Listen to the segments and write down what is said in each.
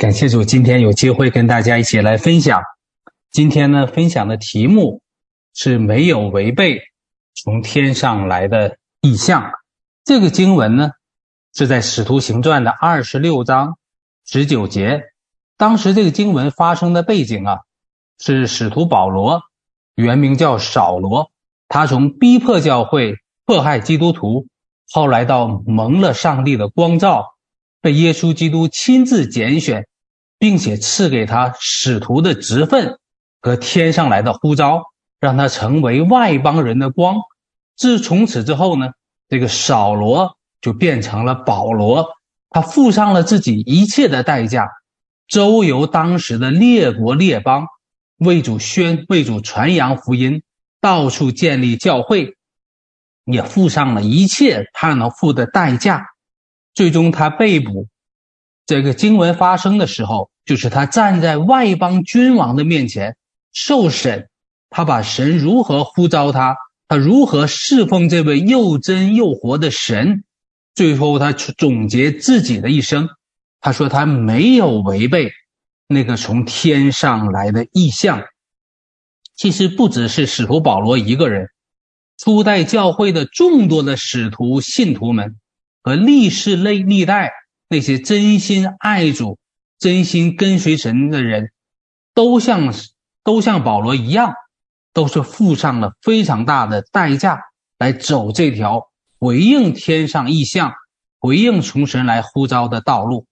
感谢主，今天有机会跟大家一起来分享。今天呢，分享的题目是没有违背从天上来的意象。这个经文呢，是在《使徒行传》的二十六章十九节。当时这个经文发生的背景啊，是使徒保罗，原名叫扫罗，他从逼迫教会、迫害基督徒，后来到蒙了上帝的光照，被耶稣基督亲自拣选。并且赐给他使徒的职分和天上来的呼召，让他成为外邦人的光。自从此之后呢，这个扫罗就变成了保罗，他付上了自己一切的代价，周游当时的列国列邦，为主宣为主传扬福音，到处建立教会，也付上了一切他能付的代价。最终他被捕。这个经文发生的时候，就是他站在外邦君王的面前受审，他把神如何呼召他，他如何侍奉这位又真又活的神，最后他总结自己的一生，他说他没有违背那个从天上来的意象。其实不只是使徒保罗一个人，初代教会的众多的使徒信徒们和历世历历代。那些真心爱主、真心跟随神的人，都像都像保罗一样，都是付上了非常大的代价来走这条回应天上异象、回应从神来呼召的道路。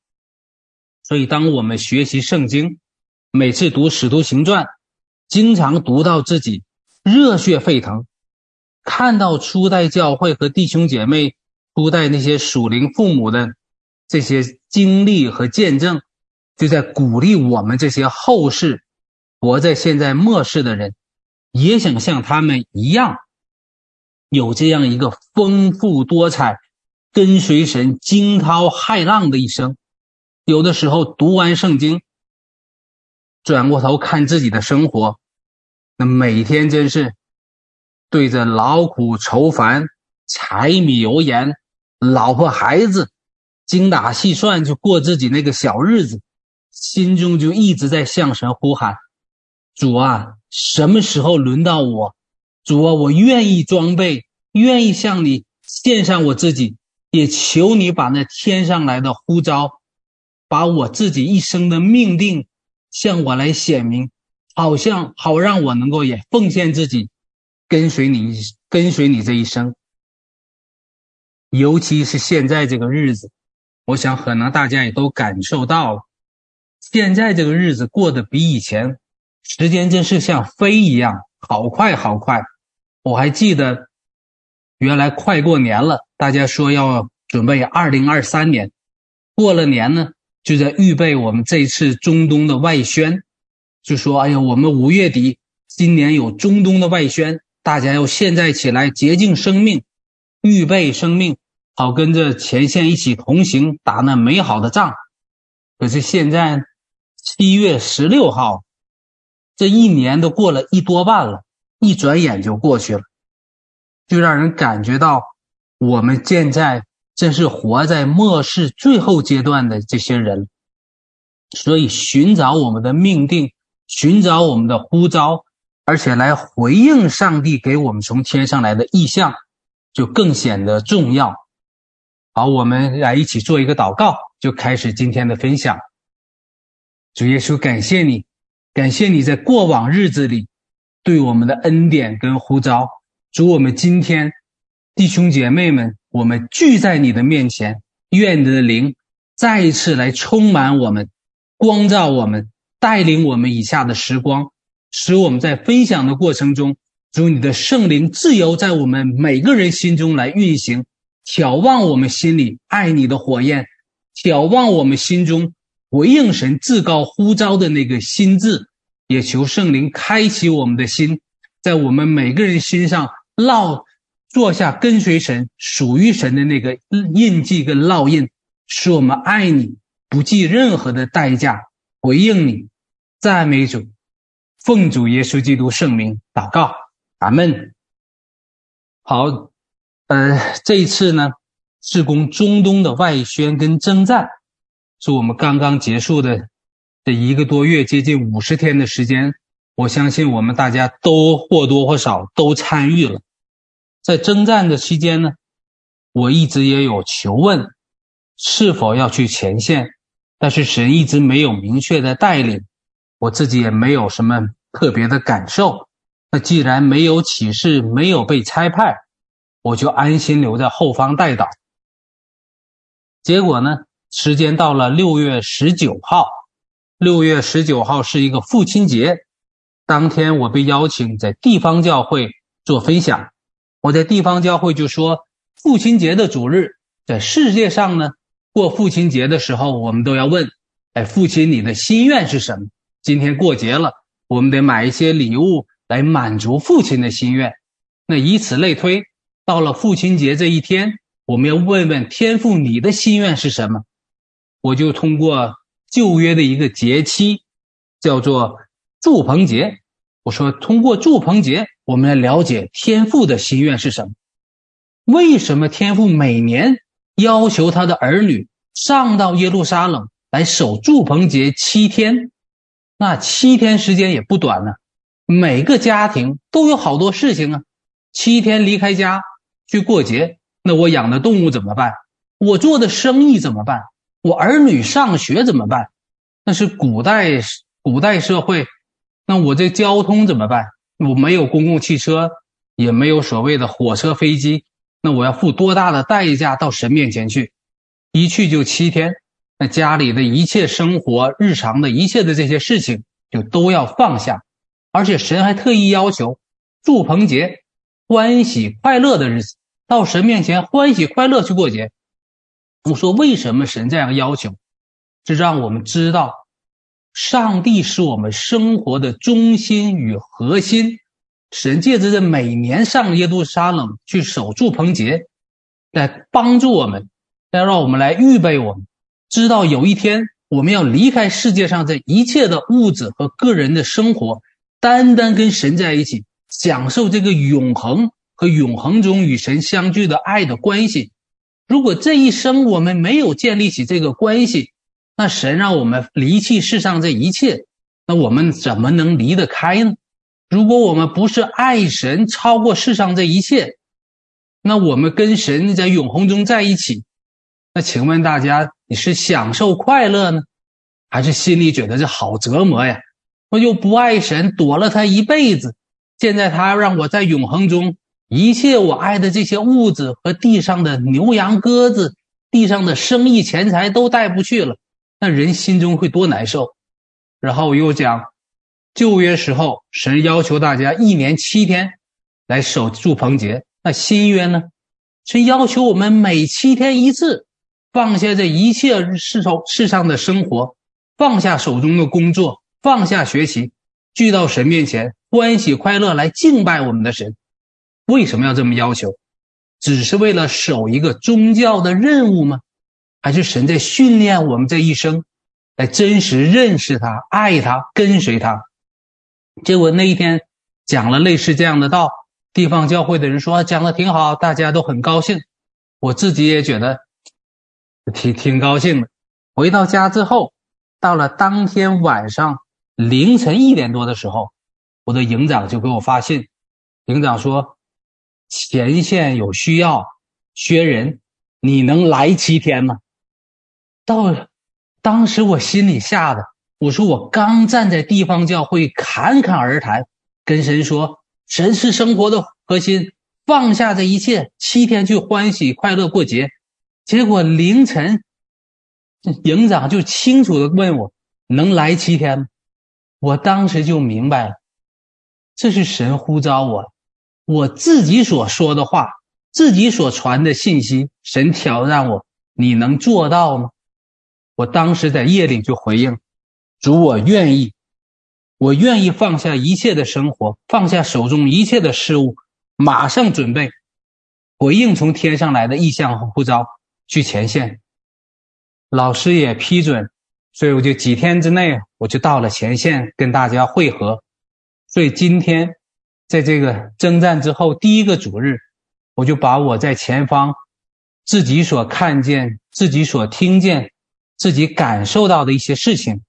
所以，当我们学习圣经，每次读《使徒行传》，经常读到自己热血沸腾，看到初代教会和弟兄姐妹、初代那些属灵父母的。这些经历和见证，就在鼓励我们这些后世活在现在末世的人，也想像他们一样，有这样一个丰富多彩、跟随神惊涛骇浪的一生。有的时候读完圣经，转过头看自己的生活，那每天真是对着劳苦愁烦、柴米油盐、老婆孩子。精打细算就过自己那个小日子，心中就一直在向神呼喊：“主啊，什么时候轮到我？主啊，我愿意装备，愿意向你献上我自己，也求你把那天上来的呼召，把我自己一生的命定向我来显明，好像好让我能够也奉献自己，跟随你，跟随你这一生。尤其是现在这个日子。”我想，可能大家也都感受到了，现在这个日子过得比以前，时间真是像飞一样，好快好快。我还记得，原来快过年了，大家说要准备二零二三年，过了年呢，就在预备我们这次中东的外宣，就说：“哎呀，我们五月底今年有中东的外宣，大家要现在起来洁净生命，预备生命。”好，跟着前线一起同行，打那美好的仗。可是现在七月十六号，这一年都过了一多半了，一转眼就过去了，就让人感觉到我们现在真是活在末世最后阶段的这些人。所以，寻找我们的命定，寻找我们的呼召，而且来回应上帝给我们从天上来的意象，就更显得重要。好，我们来一起做一个祷告，就开始今天的分享。主耶稣，感谢你，感谢你在过往日子里对我们的恩典跟呼召。主，我们今天弟兄姐妹们，我们聚在你的面前，愿你的灵再一次来充满我们，光照我们，带领我们以下的时光，使我们在分享的过程中，主你的圣灵自由在我们每个人心中来运行。挑旺我们心里爱你的火焰，挑旺我们心中回应神至高呼召的那个心智，也求圣灵开启我们的心，在我们每个人心上烙坐下跟随神、属于神的那个印记跟烙印，使我们爱你，不计任何的代价回应你。赞美主，奉主耶稣基督圣名祷告，阿门。好。呃，这一次呢，事工中东的外宣跟征战，是我们刚刚结束的这一个多月，接近五十天的时间，我相信我们大家都或多或少都参与了。在征战的期间呢，我一直也有求问，是否要去前线，但是神一直没有明确的带领，我自己也没有什么特别的感受。那既然没有启示，没有被差派，我就安心留在后方代祷。结果呢，时间到了六月十九号，六月十九号是一个父亲节，当天我被邀请在地方教会做分享。我在地方教会就说，父亲节的主日，在世界上呢，过父亲节的时候，我们都要问：哎，父亲，你的心愿是什么？今天过节了，我们得买一些礼物来满足父亲的心愿。那以此类推，到了父亲节这一天，我们要问问天父，你的心愿是什么？我就通过旧约的一个节期，叫做祝棚节。我说，通过祝棚节。我们来了解天父的心愿是什么？为什么天父每年要求他的儿女上到耶路撒冷来守祝棚节七天？那七天时间也不短呢。每个家庭都有好多事情啊。七天离开家去过节，那我养的动物怎么办？我做的生意怎么办？我儿女上学怎么办？那是古代古代社会，那我这交通怎么办？我没有公共汽车，也没有所谓的火车、飞机，那我要付多大的代价到神面前去？一去就七天，那家里的一切生活、日常的一切的这些事情就都要放下，而且神还特意要求祝棚节，欢喜快乐的日子，到神面前欢喜快乐去过节。我说为什么神这样要求？是让我们知道。上帝是我们生活的中心与核心，神借着这每年上耶路撒冷去守住棚节，来帮助我们，来让我们来预备我们，知道有一天我们要离开世界上这一切的物质和个人的生活，单单跟神在一起，享受这个永恒和永恒中与神相聚的爱的关系。如果这一生我们没有建立起这个关系，那神让我们离弃世上这一切，那我们怎么能离得开呢？如果我们不是爱神超过世上这一切，那我们跟神在永恒中在一起，那请问大家，你是享受快乐呢，还是心里觉得这好折磨呀？我又不爱神，躲了他一辈子，现在他让我在永恒中，一切我爱的这些物质和地上的牛羊鸽子，地上的生意钱财都带不去了。那人心中会多难受，然后又讲，旧约时候神要求大家一年七天来守住棚节，那新约呢？神要求我们每七天一次，放下这一切世上世上的生活，放下手中的工作，放下学习，聚到神面前，欢喜快乐来敬拜我们的神。为什么要这么要求？只是为了守一个宗教的任务吗？还是神在训练我们这一生，来真实认识他、爱他、跟随他。结果那一天讲了类似这样的道，地方教会的人说讲的挺好，大家都很高兴。我自己也觉得挺挺高兴的。回到家之后，到了当天晚上凌晨一点多的时候，我的营长就给我发信，营长说前线有需要，缺人，你能来七天吗？到，当时我心里吓得，我说我刚站在地方教会侃侃而谈，跟神说，神是生活的核心，放下这一切，七天去欢喜快乐过节。结果凌晨，营长就清楚地问我，能来七天吗？我当时就明白了，这是神呼召我，我自己所说的话，自己所传的信息，神挑战我，你能做到吗？我当时在夜里就回应：“主，我愿意，我愿意放下一切的生活，放下手中一切的事物，马上准备回应从天上来的意象和呼召，去前线。”老师也批准，所以我就几天之内我就到了前线跟大家会合。所以今天在这个征战之后第一个主日，我就把我在前方自己所看见、自己所听见。自己感受到的一些事情，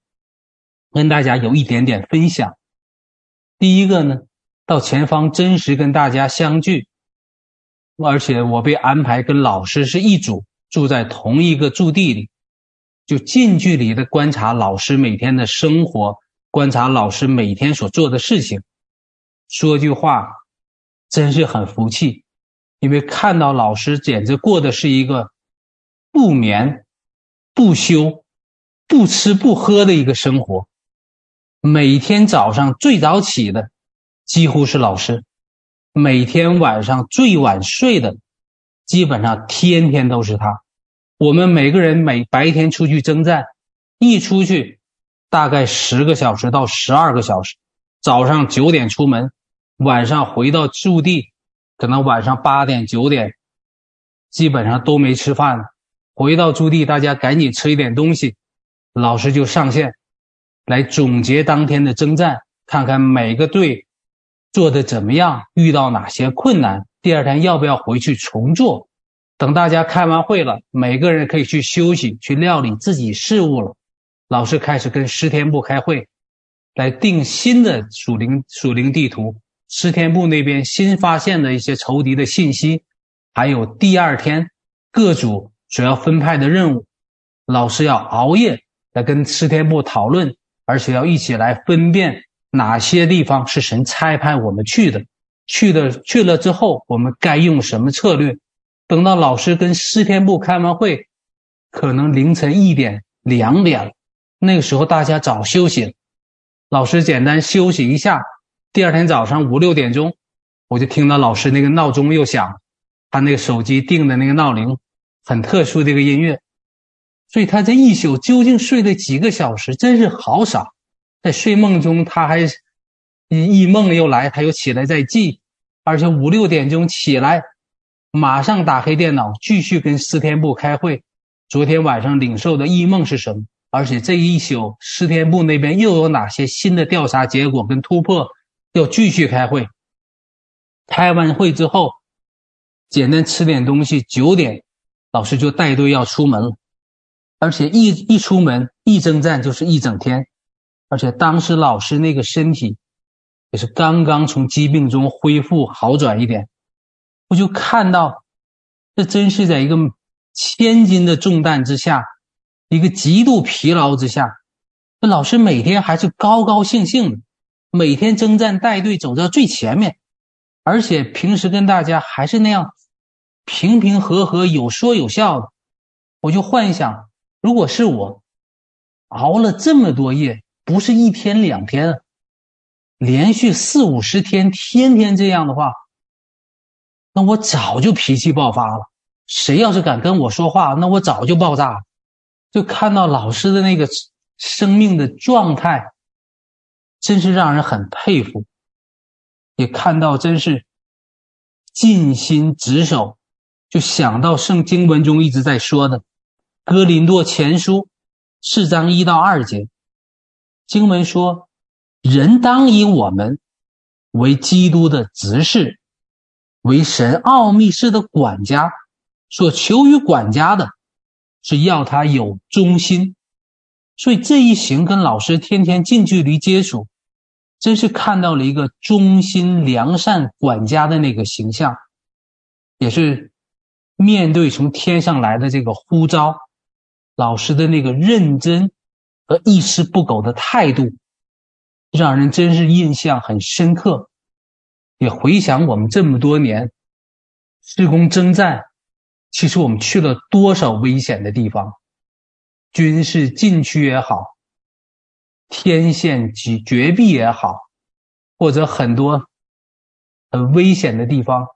跟大家有一点点分享。第一个呢，到前方真实跟大家相聚，而且我被安排跟老师是一组，住在同一个驻地里，就近距离的观察老师每天的生活，观察老师每天所做的事情。说句话，真是很服气，因为看到老师简直过的是一个不眠不休、不吃不喝的一个生活。每天早上最早起的几乎是老师，每天晚上最晚睡的基本上天天都是他。我们每个人每白天出去征战，一出去大概十个小时到十二个小时，早上九点出门，晚上回到驻地，可能晚上八点九点，基本上都没吃饭了。回到驻地，大家赶紧吃一点东西，老师就上线。来总结当天的征战，看看每个队做的怎么样，遇到哪些困难，第二天要不要回去重做。等大家开完会了，每个人可以去休息，去料理自己事务了。老师开始跟师天部开会，来定新的属灵属灵地图。师天部那边新发现的一些仇敌的信息，还有第二天各组所要分派的任务，老师要熬夜来跟师天部讨论。而且要一起来分辨哪些地方是神差派我们去的，去的去了之后，我们该用什么策略？等到老师跟师天部开完会，可能凌晨一点、两点了，那个时候大家早休息了，老师简单休息一下。第二天早上五六点钟，我就听到老师那个闹钟又响，他那个手机定的那个闹铃，很特殊的一个音乐。所以他这一宿究竟睡了几个小时？真是好傻！在睡梦中，他还异梦又来，他又起来再记，而且五六点钟起来，马上打开电脑继续跟师天部开会。昨天晚上领受的异梦是什么？而且这一宿师天部那边又有哪些新的调查结果跟突破？要继续开会。开完会之后，简单吃点东西，九点老师就带队要出门了。而且一一出门一征战就是一整天，而且当时老师那个身体也是刚刚从疾病中恢复好转一点，我就看到，这真是在一个千斤的重担之下，一个极度疲劳之下，那老师每天还是高高兴兴的，每天征战带队走到最前面，而且平时跟大家还是那样平平和和、有说有笑的，我就幻想。如果是我熬了这么多夜，不是一天两天，连续四五十天，天天这样的话，那我早就脾气爆发了。谁要是敢跟我说话，那我早就爆炸了。就看到老师的那个生命的状态，真是让人很佩服。也看到真是尽心职守，就想到圣经文中一直在说的。哥林多前书四章一到二节，经文说：“人当以我们为基督的执事，为神奥秘事的管家。所求于管家的，是要他有忠心。所以这一行跟老师天天近距离接触，真是看到了一个忠心良善管家的那个形象，也是面对从天上来的这个呼召。”老师的那个认真和一丝不苟的态度，让人真是印象很深刻。也回想我们这么多年施工征战，其实我们去了多少危险的地方，军事禁区也好，天险绝绝壁也好，或者很多很危险的地方，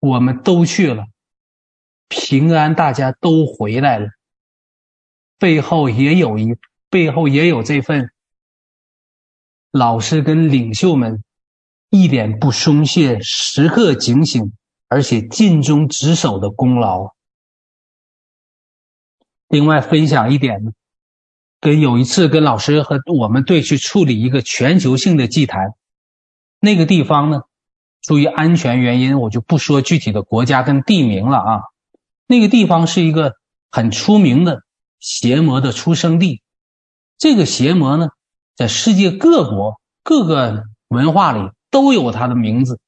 我们都去了，平安，大家都回来了。背后也有一，背后也有这份老师跟领袖们一点不松懈、时刻警醒，而且尽忠职守的功劳。另外分享一点呢，跟有一次跟老师和我们队去处理一个全球性的祭坛，那个地方呢，出于安全原因，我就不说具体的国家跟地名了啊。那个地方是一个很出名的。邪魔的出生地，这个邪魔呢，在世界各国各个文化里都有他的名字。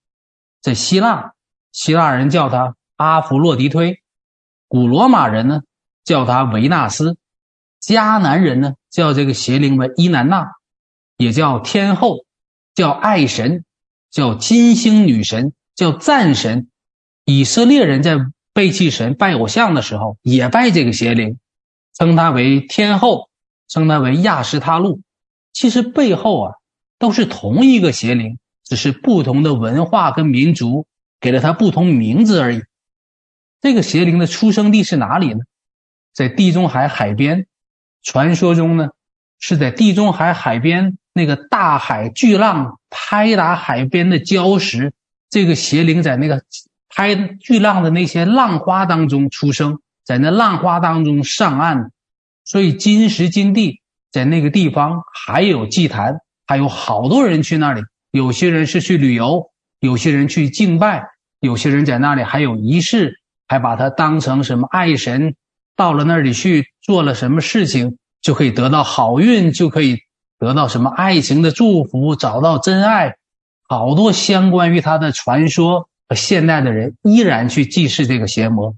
在希腊，希腊人叫他阿弗洛狄忒；古罗马人呢，叫他维纳斯；迦南人呢，叫这个邪灵为伊南娜，也叫天后，叫爱神，叫金星女神，叫战神。以色列人在背弃神、拜偶像的时候，也拜这个邪灵，称他为天后，称他为亚什他路。其实背后啊，都是同一个邪灵，只是不同的文化跟民族给了他不同名字而已。这个邪灵的出生地是哪里呢？在地中海海边。传说中呢，是在地中海海边那个大海巨浪拍打海边的礁石，这个邪灵在那个拍巨浪的那些浪花当中出生，在那浪花当中上岸。所以今时今地。在那个地方还有祭坛，还有好多人去那里。有些人是去旅游，有些人去敬拜，有些人在那里还有仪式，还把它当成什么爱神。到了那里去做了什么事情，就可以得到好运，就可以得到什么爱情的祝福，找到真爱。好多相关于他的传说，和现代的人依然去祭祀这个邪魔。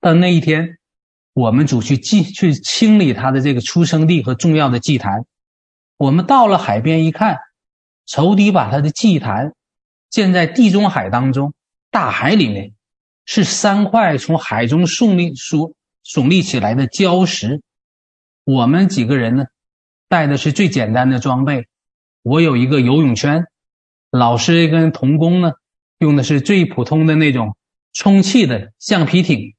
但那一天。我们主去祭去清理他的这个出生地和重要的祭坛。我们到了海边一看，仇敌把他的祭坛建在地中海当中，大海里面是三块从海中耸立、耸耸立起来的礁石。我们几个人呢，带的是最简单的装备。我有一个游泳圈，老师跟童工呢用的是最普通的那种充气的橡皮艇。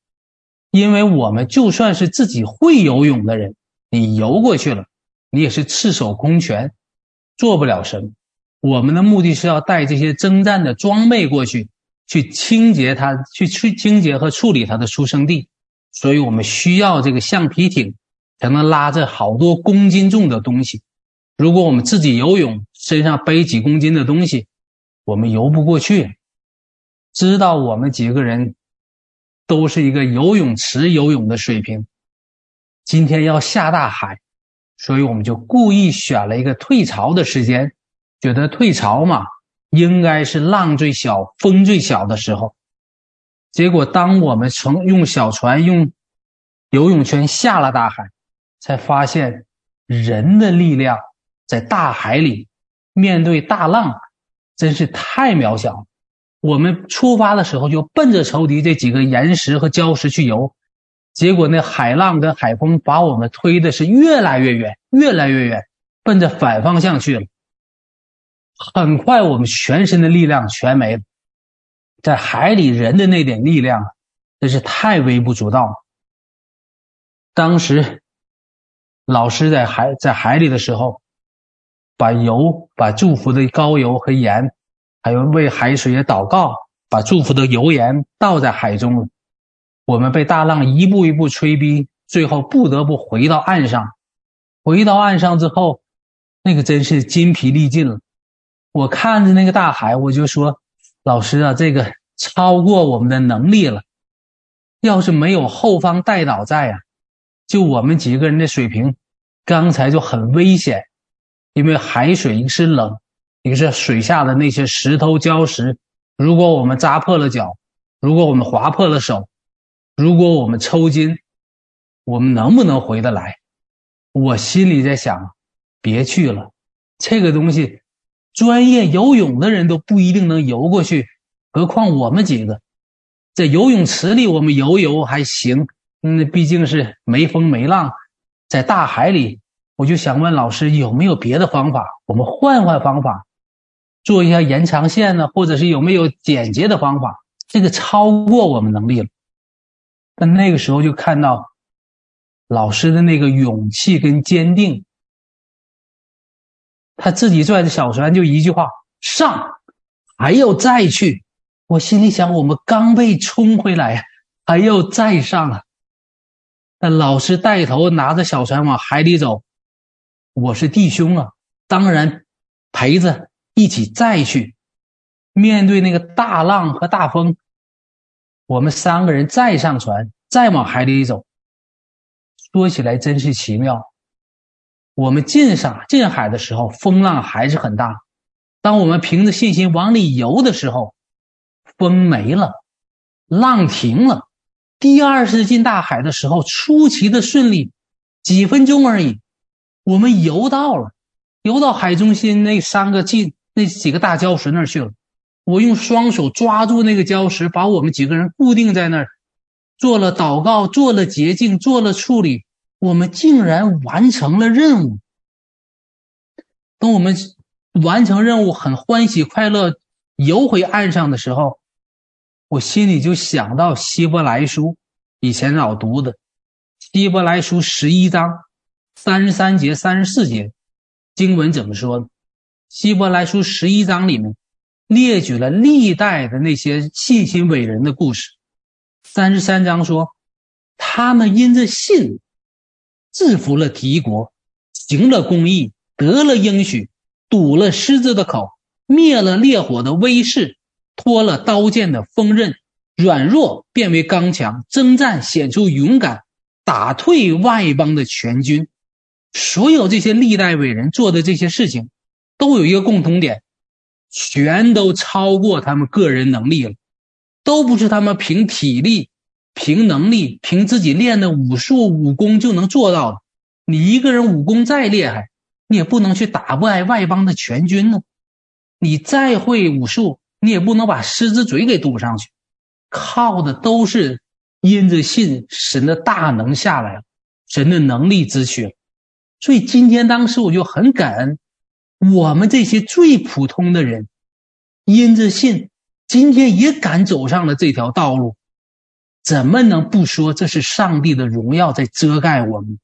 因为我们就算是自己会游泳的人，你游过去了，你也是赤手空拳，做不了什么。我们的目的是要带这些征战的装备过去，去清洁它，去去清洁和处理它的出生地。所以我们需要这个橡皮艇，才能拉着好多公斤重的东西。如果我们自己游泳，身上背几公斤的东西，我们游不过去。知道我们几个人。都是一个游泳池游泳的水平。今天要下大海，所以我们就故意选了一个退潮的时间，觉得退潮嘛，应该是浪最小、风最小的时候。结果，当我们从用小船、用游泳圈下了大海，才发现人的力量在大海里面对大浪，真是太渺小。我们出发的时候就奔着仇敌这几个岩石和礁石去游，结果那海浪跟海风把我们推的是越来越远，越来越远，奔着反方向去了。很快，我们全身的力量全没了，在海里人的那点力量真是太微不足道。当时老师在海在海里的时候，把油、把祝福的膏油和盐。还有为海水也祷告，把祝福的油盐倒在海中了。我们被大浪一步一步催逼，最后不得不回到岸上。回到岸上之后，那个真是筋疲力尽了。我看着那个大海，我就说：“老师啊，这个超过我们的能力了。要是没有后方带导在啊，就我们几个人的水平，刚才就很危险，因为海水是冷。”一个是水下的那些石头礁石，如果我们扎破了脚，如果我们划破了手，如果我们抽筋，我们能不能回得来？我心里在想，别去了，这个东西，专业游泳的人都不一定能游过去，何况我们几个，在游泳池里我们游游还行，那毕竟是没风没浪，在大海里，我就想问老师有没有别的方法，我们换换方法。做一下延长线呢，或者是有没有简洁的方法？这个超过我们能力了。但那个时候就看到老师的那个勇气跟坚定，他自己拽着小船就一句话：上，还要再去。我心里想，我们刚被冲回来，还要再上啊！那老师带头拿着小船往海里走，我是弟兄啊，当然陪着。一起再去面对那个大浪和大风，我们三个人再上船，再往海里走。说起来真是奇妙，我们进上进海的时候，风浪还是很大。当我们凭着信心往里游的时候，风没了，浪停了。第二次进大海的时候，出奇的顺利，几分钟而已，我们游到了，游到海中心那三个进那几个大礁石那儿去了。我用双手抓住那个礁石，把我们几个人固定在那儿，做了祷告，做了洁净，做了处理。我们竟然完成了任务。等我们完成任务，很欢喜快乐，游回岸上的时候，我心里就想到希伯来书，以前老读的希伯来书十一章三十三节、三十四节经文怎么说呢？希伯来书十一章里面列举了历代的那些信心伟人的故事。三十三章说，他们因着信。制服了敌国，行了公义，得了应许，堵了狮子的口，灭了烈火的威势，脱了刀剑的锋刃，软弱变为刚强，征战显出勇敢，打退外邦的全军。所有这些历代伟人做的这些事情，都有一个共同点，全都超过他们个人能力了，都不是他们凭体力。凭能力，凭自己练的武术武功就能做到的。你一个人武功再厉害，你也不能去打败外邦的全军呢。你再会武术，你也不能把狮子嘴给堵上去。靠的都是因着信神的大能下来了，神的能力之躯。所以今天当时我就很感恩，我们这些最普通的人，因着信，今天也敢走上了这条道路。怎么能不说这是上帝的荣耀在遮盖我们？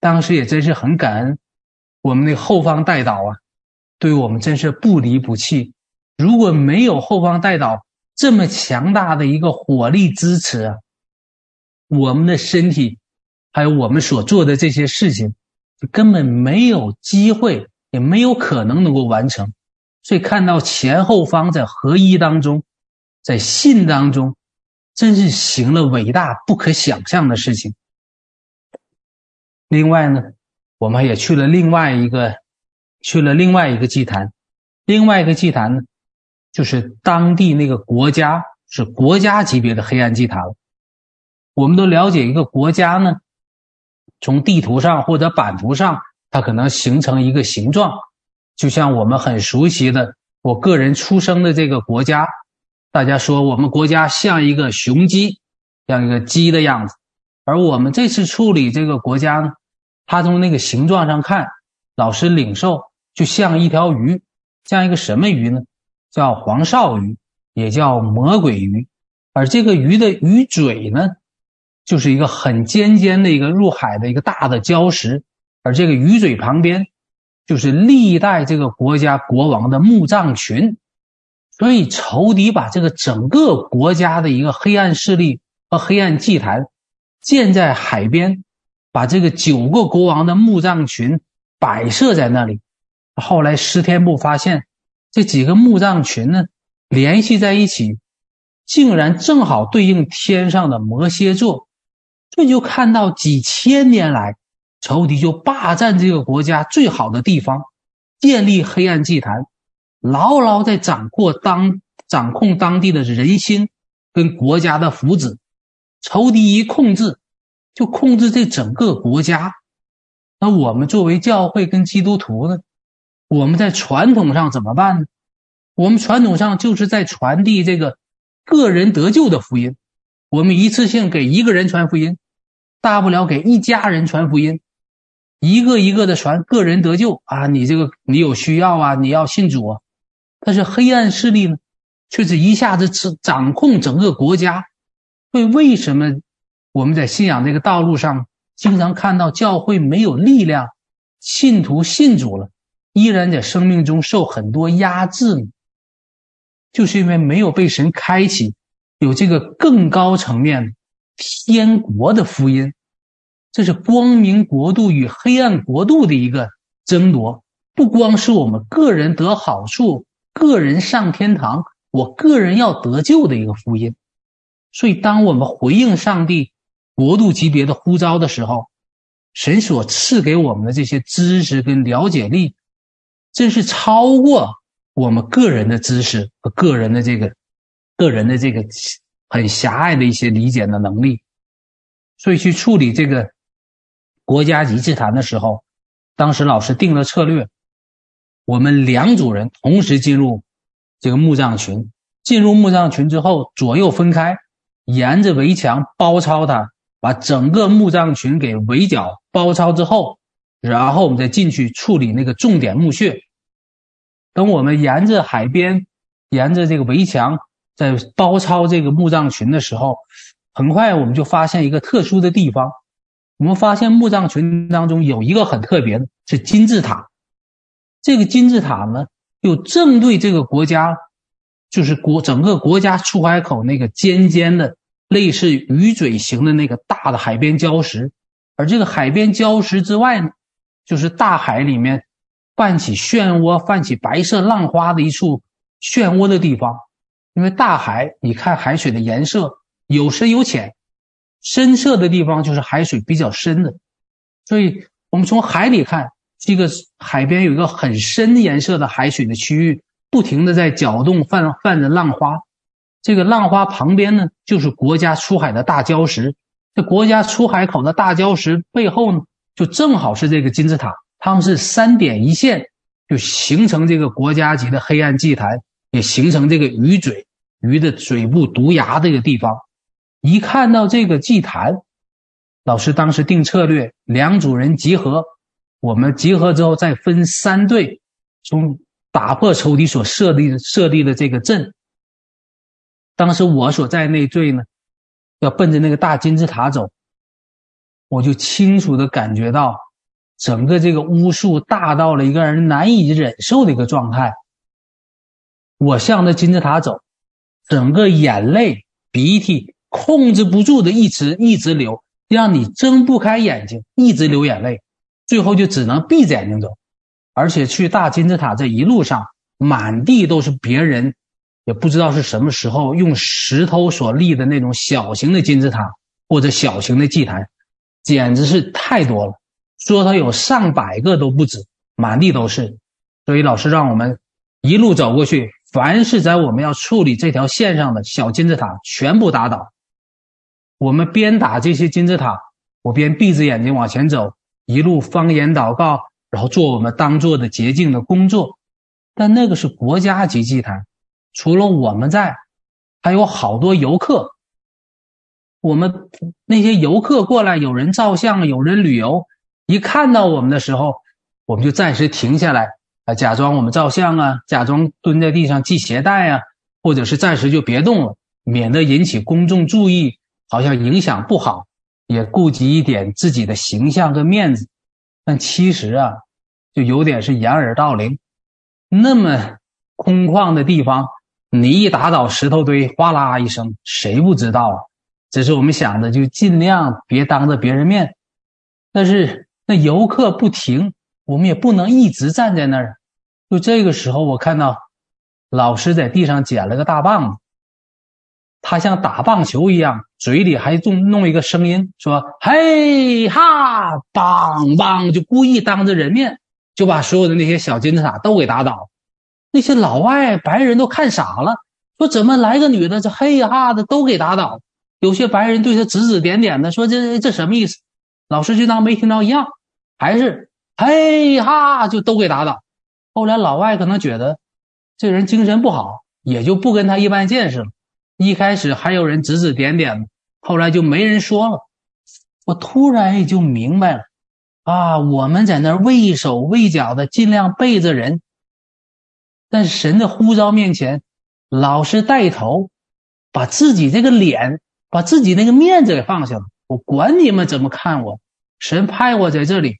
当时也真是很感恩，我们的后方代祷啊，对我们真是不离不弃。如果没有后方代祷这么强大的一个火力支持啊，我们的身体还有我们所做的这些事情，就根本没有机会，也没有可能能够完成。所以看到前后方在合一当中，在信当中。真是行了伟大不可想象的事情。另外呢，我们也去了另外一个，去了另外一个祭坛，另外一个祭坛呢，就是当地那个国家是国家级别的黑暗祭坛。我们都了解一个国家呢，从地图上或者版图上，它可能形成一个形状，就像我们很熟悉的我个人出生的这个国家。大家说我们国家像一个雄鸡，像一个鸡的样子，而我们这次处理这个国家呢，它从那个形状上看，老师领受就像一条鱼，像一个什么鱼呢？叫黄少鱼，也叫魔鬼鱼。而这个鱼的鱼嘴呢，就是一个很尖尖的一个入海的一个大的礁石，而这个鱼嘴旁边，就是历代这个国家国王的墓葬群。所以仇敌把这个整个国家的一个黑暗势力和黑暗祭坛建在海边，把这个九个国王的墓葬群摆设在那里。后来施天部发现这几个墓葬群呢，联系在一起，竟然正好对应天上的摩羯座。这就看到几千年来仇敌就霸占这个国家最好的地方，建立黑暗祭坛。牢牢在掌握当掌控当地的人心跟国家的福祉，仇敌一控制，就控制这整个国家。那我们作为教会跟基督徒呢？我们在传统上怎么办呢？我们传统上就是在传递这个个人得救的福音。我们一次性给一个人传福音，大不了给一家人传福音，一个一个的传个人得救啊！你这个你有需要啊，你要信主啊。但是黑暗势力呢，却是一下子掌掌控整个国家。所以为什么我们在信仰这个道路上，经常看到教会没有力量，信徒信主了，依然在生命中受很多压制呢？就是因为没有被神开启，有这个更高层面天国的福音，这是光明国度与黑暗国度的一个争夺，不光是我们个人得好处。个人上天堂，我个人要得救的一个福音。所以，当我们回应上帝国度级别的呼召的时候，神所赐给我们的这些知识跟了解力，真是超过我们个人的知识和个人的这个个人的这个很狭隘的一些理解的能力。所以去处理这个国家级祭坛的时候，当时老师定了策略，我们两组人同时进入这个墓葬群，进入墓葬群之后，左右分开，沿着围墙包抄它。把整个墓葬群给围剿包抄之后，然后我们再进去处理那个重点墓穴。等我们沿着海边，沿着这个围墙在包抄这个墓葬群的时候，很快我们就发现一个特殊的地方。我们发现墓葬群当中有一个很特别的，是金字塔。这个金字塔呢，又正对这个国家，就是国整个国家出海口那个尖尖的。类似鱼嘴形的那个大的海边礁石，而这个海边礁石之外呢，就是大海里面泛起漩涡、泛起白色浪花的一处漩涡的地方。因为大海，你看海水的颜色有深有浅，深色的地方就是海水比较深的，所以我们从海里看，这个海边有一个很深颜色的海水的区域，不停地在搅动、泛泛着浪花。这个浪花旁边呢，就是国家出海的大礁石。这国家出海口的大礁石背后呢，就正好是这个金字塔。它们是三点一线，就形成这个国家级的黑暗祭坛，也形成这个鱼嘴鱼的嘴部毒牙这个地方。一看到这个祭坛，老师当时定策略，两组人集合。我们集合之后，再分三队，从打破仇敌所设立的设立的这个阵。当时我所在那队呢，要奔着那个大金字塔走，我就清楚的感觉到，整个这个巫术大到了一个人难以忍受的一个状态。我向着金字塔走，整个眼泪、鼻涕控制不住的一直一直流，让你睁不开眼睛，一直流眼泪，最后就只能闭着眼睛走。而且去大金字塔这一路上，满地都是别人。也不知道是什么时候用石头所立的那种小型的金字塔或者小型的祭坛，简直是太多了，说它有上百个都不止，满地都是。所以老师让我们一路走过去，凡是在我们要处理这条线上的小金字塔，全部打倒。我们边打这些金字塔，我边闭着眼睛往前走，一路方言祷告，然后做我们当做的洁净的工作。但那个是国家级祭坛。除了我们在，还有好多游客。我们那些游客过来，有人照相，有人旅游。一看到我们的时候，我们就暂时停下来，啊，假装我们照相啊，假装蹲在地上系鞋带啊，或者是暂时就别动了，免得引起公众注意，好像影响不好，也顾及一点自己的形象跟面子。但其实啊，就有点是掩耳盗铃。那么空旷的地方。你一打倒石头堆，哗啦一声，谁不知道啊？只是我们想着，就尽量别当着别人面。但是那游客不停，我们也不能一直站在那儿。就这个时候，我看到老师在地上捡了个大棒子，他像打棒球一样，嘴里还弄弄一个声音，说：“嘿哈，棒棒！”就故意当着人面，就把所有的那些小金字塔都给打倒。那些老外白人都看傻了，说怎么来个女的，这嘿哈的都给打倒。有些白人对他指指点点的，说这这什么意思？老师就当没听到一样，还是嘿哈就都给打倒。后来老外可能觉得这人精神不好，也就不跟他一般见识了。一开始还有人指指点点，后来就没人说了。我突然也就明白了，啊，我们在那畏手畏脚的，尽量背着人。但神的呼召面前，老师带头，把自己这个脸，把自己那个面子给放下了。我管你们怎么看我，神派我在这里，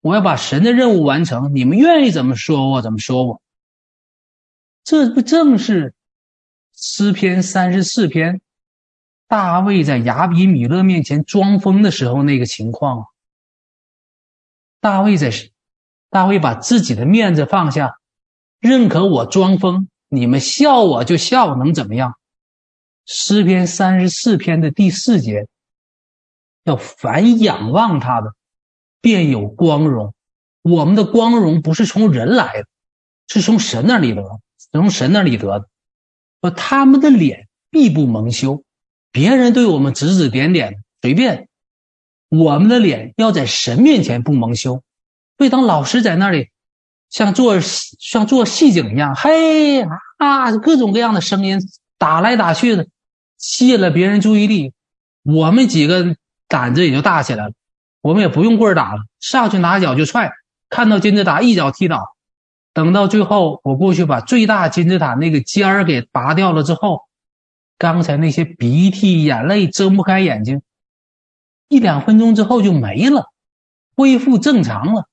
我要把神的任务完成。你们愿意怎么说我怎么说我。这不正是诗篇三十四篇，大卫在亚比米勒面前装疯的时候那个情况。大卫在，大卫把自己的面子放下。认可我装疯，你们笑我就笑，能怎么样？诗篇三十四篇的第四节，要凡仰望他的，便有光荣。我们的光荣不是从人来的，是从神那里得，从神那里得的。说他们的脸必不蒙羞，别人对我们指指点点，随便。我们的脸要在神面前不蒙羞。所以当老师在那里像做像做戏景一样，嘿啊，各种各样的声音打来打去的，吸引了别人注意力。我们几个胆子也就大起来了，我们也不用棍打了，上去拿脚就踹，看到金字塔一脚踢倒。等到最后，我过去把最大金字塔那个尖儿给拔掉了之后，刚才那些鼻涕、眼泪睁不开眼睛，一两分钟之后就没了，恢复正常了。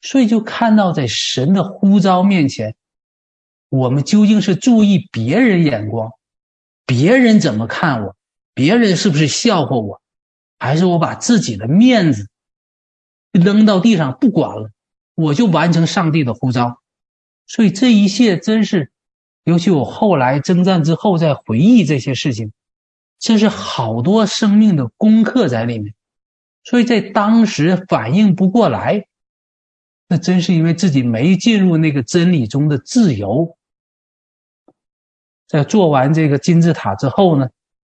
所以就看到在神的呼召面前，我们究竟是注意别人眼光，别人怎么看我？别人是不是笑话我，还是我把自己的面子扔到地上不管了，我就完成上帝的呼召？所以这一切真是，尤其我后来征战之后再回忆这些事情，真是好多生命的功课在里面。所以在当时反应不过来，那真是因为自己没进入那个真理中的自由。在做完这个金字塔之后呢，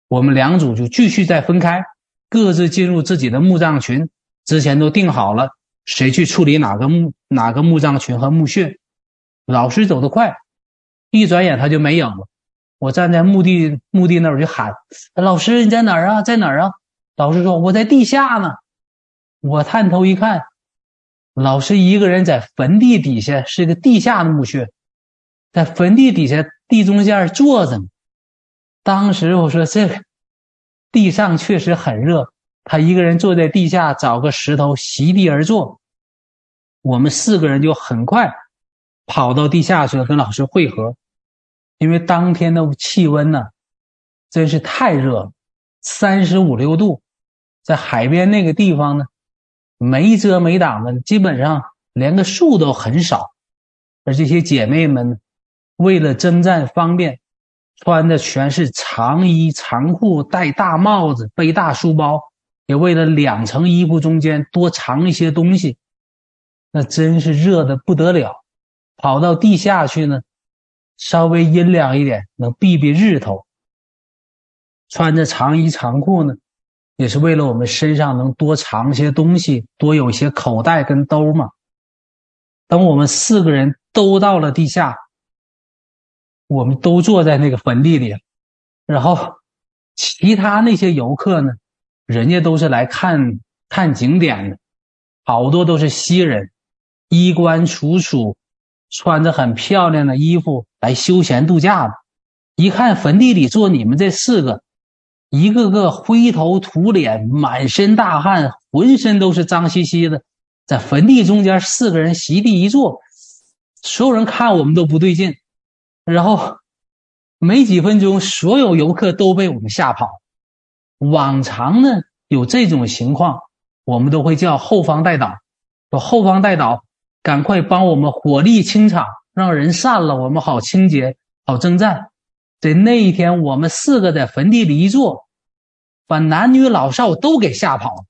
我们两组就继续再分开，各自进入自己的墓葬群。之前都定好了，谁去处理哪个墓哪个墓葬群和墓穴。老师走得快，一转眼他就没影了。我站在墓地墓地那儿就喊：“老师，你在哪儿啊？在哪儿啊？”老师说：“我在地下呢。”我探头一看，老师一个人在坟地底下，是个地下的墓穴，在坟地底下地中间坐着。当时我说：“这地上确实很热。”他一个人坐在地下，找个石头席地而坐。我们四个人就很快跑到地下去了，跟老师会合。因为当天的气温呢，真是太热了，三十五六度，在海边那个地方呢，没遮没挡的，基本上连个树都很少。而这些姐妹们为了征战方便。穿的全是长衣长裤，戴大帽子，背大书包，也为了两层衣服中间多藏一些东西，那真是热的不得了。跑到地下去呢，稍微阴凉一点，能避避日头。穿着长衣长裤呢，也是为了我们身上能多藏些东西，多有些口袋跟兜嘛。等我们四个人都到了地下。我们都坐在那个坟地里，然后其他那些游客呢，人家都是来看看景点的，好多都是西人，衣冠楚楚，穿着很漂亮的衣服来休闲度假的。一看坟地里坐你们这四个，一个个灰头土脸，满身大汗，浑身都是脏兮兮的，在坟地中间四个人席地一坐，所有人看我们都不对劲。然后没几分钟，所有游客都被我们吓跑。往常呢，有这种情况，我们都会叫后方带导，说后方带导，赶快帮我们火力清场，让人散了，我们好清洁，好征战。在那一天，我们四个在坟地里一坐，把男女老少都给吓跑。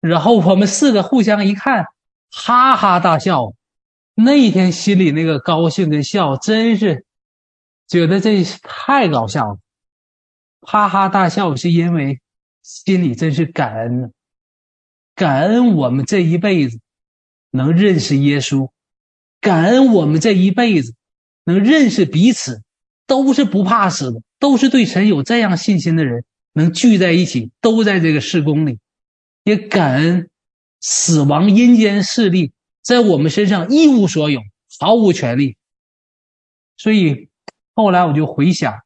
然后我们四个互相一看，哈哈大笑。那一天心里那个高兴跟笑，真是。觉得这太搞笑了，哈哈大笑是因为心里真是感恩，感恩我们这一辈子能认识耶稣，感恩我们这一辈子能认识彼此，都是不怕死的，都是对神有这样信心的人，能聚在一起，都在这个事工里，也感恩死亡阴间势力在我们身上一无所有，毫无权利，所以。后来我就回想，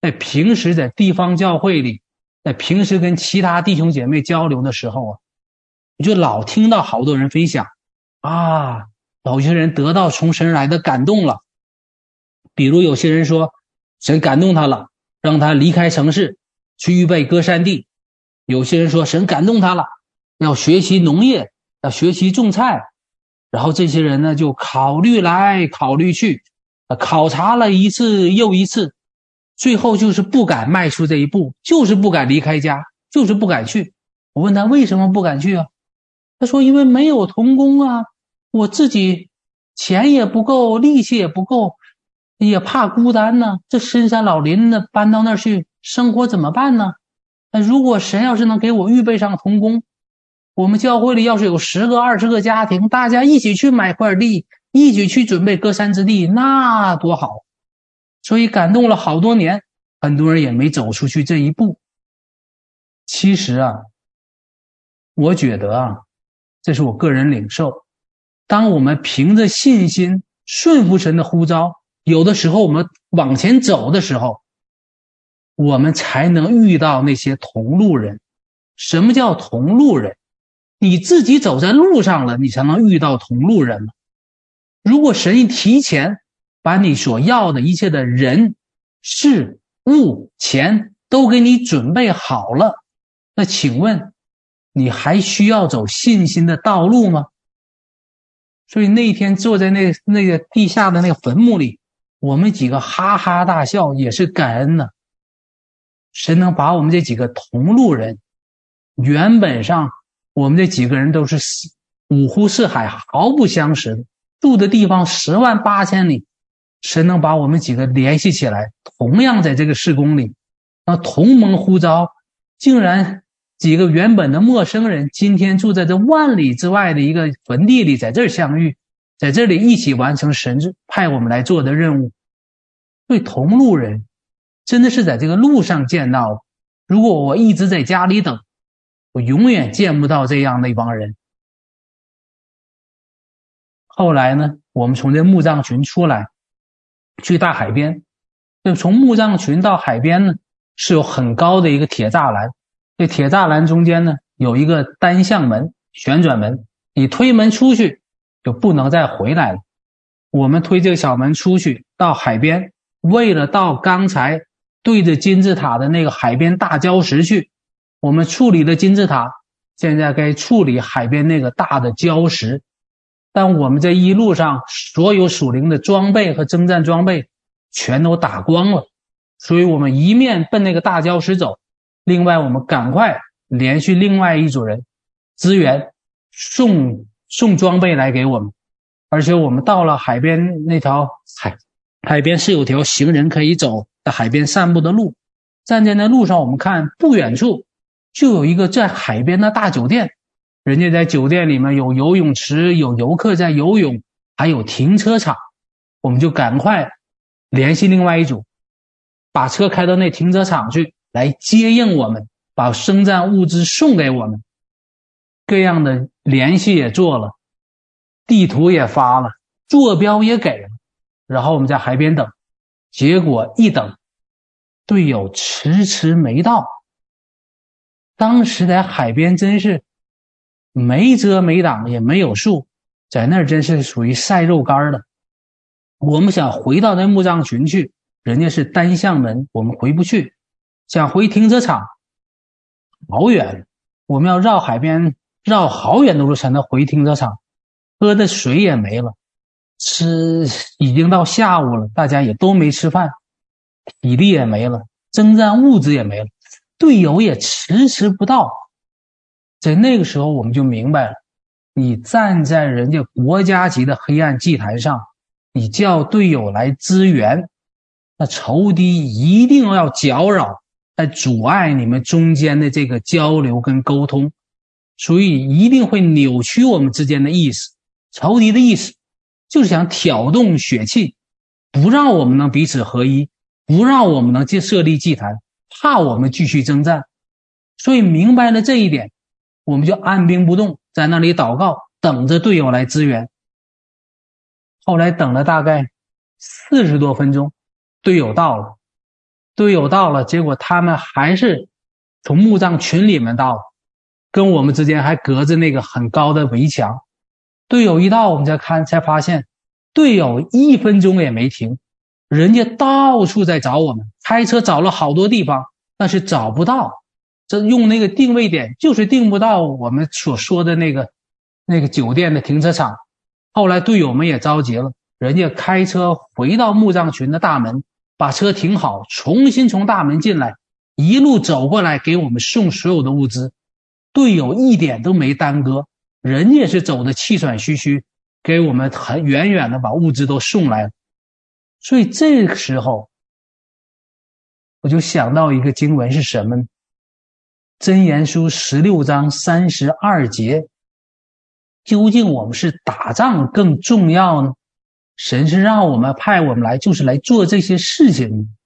在平时在地方教会里，在平时跟其他弟兄姐妹交流的时候啊，我就老听到好多人分享，啊，有些人得到从神来的感动了，比如有些人说神感动他了，让他离开城市去预备割山地；有些人说神感动他了，要学习农业，要学习种菜，然后这些人呢就考虑来考虑去。考察了一次又一次，最后就是不敢迈出这一步，就是不敢离开家，就是不敢去。我问他为什么不敢去啊？他说：“因为没有童工啊，我自己钱也不够，力气也不够，也怕孤单呢。这深山老林的搬到那儿去生活怎么办呢？那如果神要是能给我预备上同工，我们教会里要是有十个、二十个家庭，大家一起去买块地，一起去准备歌山之地，那多好！所以感动了好多年，很多人也没走出去这一步。其实啊，我觉得啊，这是我个人领受。当我们凭着信心顺服神的呼召，有的时候我们往前走的时候，我们才能遇到那些同路人。什么叫同路人？你自己走在路上了，你才能遇到同路人。如果神一提前把你所要的一切的人、事、物、钱都给你准备好了，那请问你还需要走信心的道路吗？所以那天坐在那那个地下的那个坟墓里，我们几个哈哈大笑，也是感恩呢。神能把我们这几个同路人，原本上。我们这几个人都是四五湖四海，毫不相识的，住的地方十万八千里，谁能把我们几个联系起来？同样在这个事工里，那同盟呼召，竟然几个原本的陌生人，今天住在这万里之外的一个坟地里，在这儿相遇，在这里一起完成神派我们来做的任务。对同路人，真的是在这个路上见到。如果我一直在家里等。我永远见不到这样的一帮人。后来呢，我们从这墓葬群出来，去大海边。就从墓葬群到海边呢，是有很高的一个铁栅栏。这铁栅栏中间呢，有一个单向门、旋转门，你推门出去就不能再回来了。我们推这个小门出去到海边，为了到刚才对着金字塔的那个海边大礁石去。我们处理了金字塔，现在该处理海边那个大的礁石。但我们这一路上所有属灵的装备和征战装备全都打光了，所以我们一面奔那个大礁石走，另外我们赶快联系另外一组人支援送送装备来给我们，而且我们到了海边那条海海边是有条行人可以走的海边散步的路，站在那路上，我们看不远处。就有一个在海边的大酒店，人家在酒店里面有游泳池，有游客在游泳，还有停车场。我们就赶快联系另外一组，把车开到那停车场去，来接应我们，把生战物资送给我们。各样的联系也做了，地图也发了，坐标也给了，然后我们在海边等，结果一等，队友迟迟没到。当时在海边真是没遮没挡，也没有树，在那儿真是属于晒肉干的。我们想回到那墓葬群去，人家是单向门，我们回不去。想回停车场，好远，我们要绕海边绕好远的路才能回停车场。喝的水也没了，吃已经到下午了，大家也都没吃饭，体力也没了，征战物资也没了。队友也迟迟不到，在那个时候我们就明白了：你站在人家国家级的黑暗祭坛上，你叫队友来支援，那仇敌一定要搅扰，来阻碍你们中间的这个交流跟沟通，所以一定会扭曲我们之间的意思。仇敌的意思就是想挑动血气，不让我们能彼此合一，不让我们能建设立祭坛。怕我们继续征战，所以明白了这一点，我们就按兵不动，在那里祷告，等着队友来支援。后来等了大概四十多分钟，队友到了，队友到了，结果他们还是从墓葬群里面到，跟我们之间还隔着那个很高的围墙。队友一到，我们才看，才发现队友一分钟也没停。人家到处在找我们，开车找了好多地方，但是找不到。这用那个定位点就是定不到我们所说的那个那个酒店的停车场。后来队友们也着急了，人家开车回到墓葬群的大门，把车停好，重新从大门进来，一路走过来给我们送所有的物资。队友一点都没耽搁，人也是走的气喘吁吁，给我们很远远的把物资都送来了。所以这个时候，我就想到一个经文是什么呢？箴言书十六章三十二节。究竟我们是打仗更重要呢？神是让我们派我们来，就是来做这些事情，